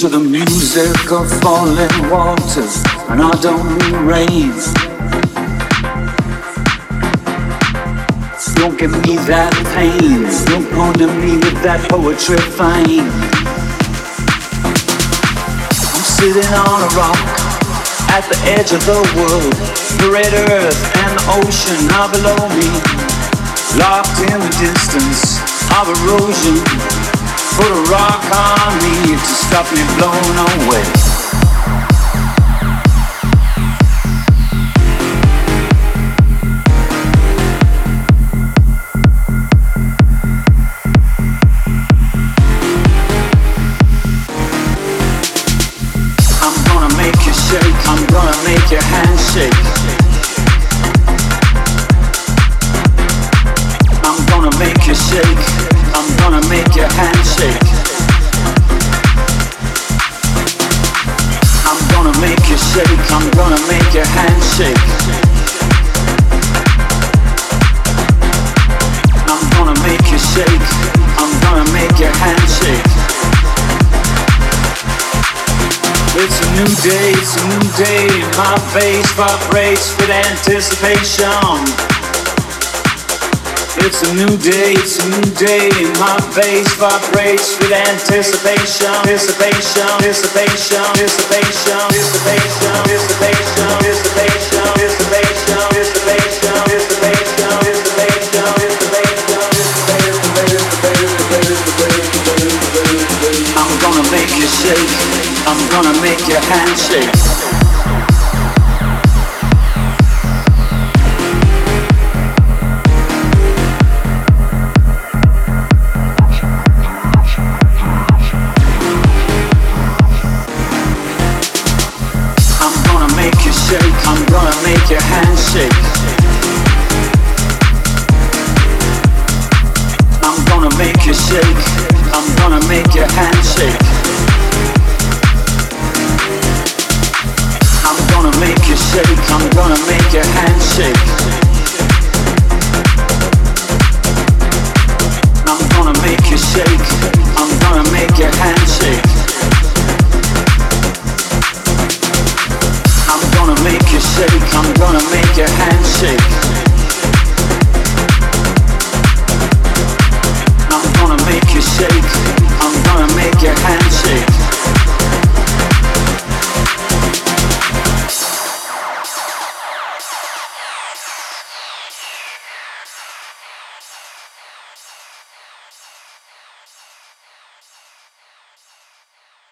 to the music of falling waters, and I don't mean rains. Don't give me that pain. Don't to me with that poetry fine. I'm sitting on a rock at the edge of the world. The red earth and the ocean are below me. Locked in the distance of erosion. Put a rock on to stop me blown away. I'm gonna make you shake, I'm gonna make your hands shake. I'm gonna make you shake, I'm gonna make your hands shake. I'm gonna make your handshake. I'm gonna make you shake. I'm gonna make your handshake. It's a new day, it's a new day. My face vibrates with anticipation. It's a new day, it's a new day. My face vibrates with anticipation. Anticipation, anticipation, anticipation, anticipation, anticipation, anticipation, anticipation, anticipation, anticipation, anticipation. I'm gonna make you shake. I'm gonna make your hand shake. You shake. I'm gonna make your hand shake. I'm gonna make you shake. I'm gonna make your hands shake. I'm gonna make you shake. I'm gonna make your hands shake. I'm gonna make you shake. I'm gonna make your hands shake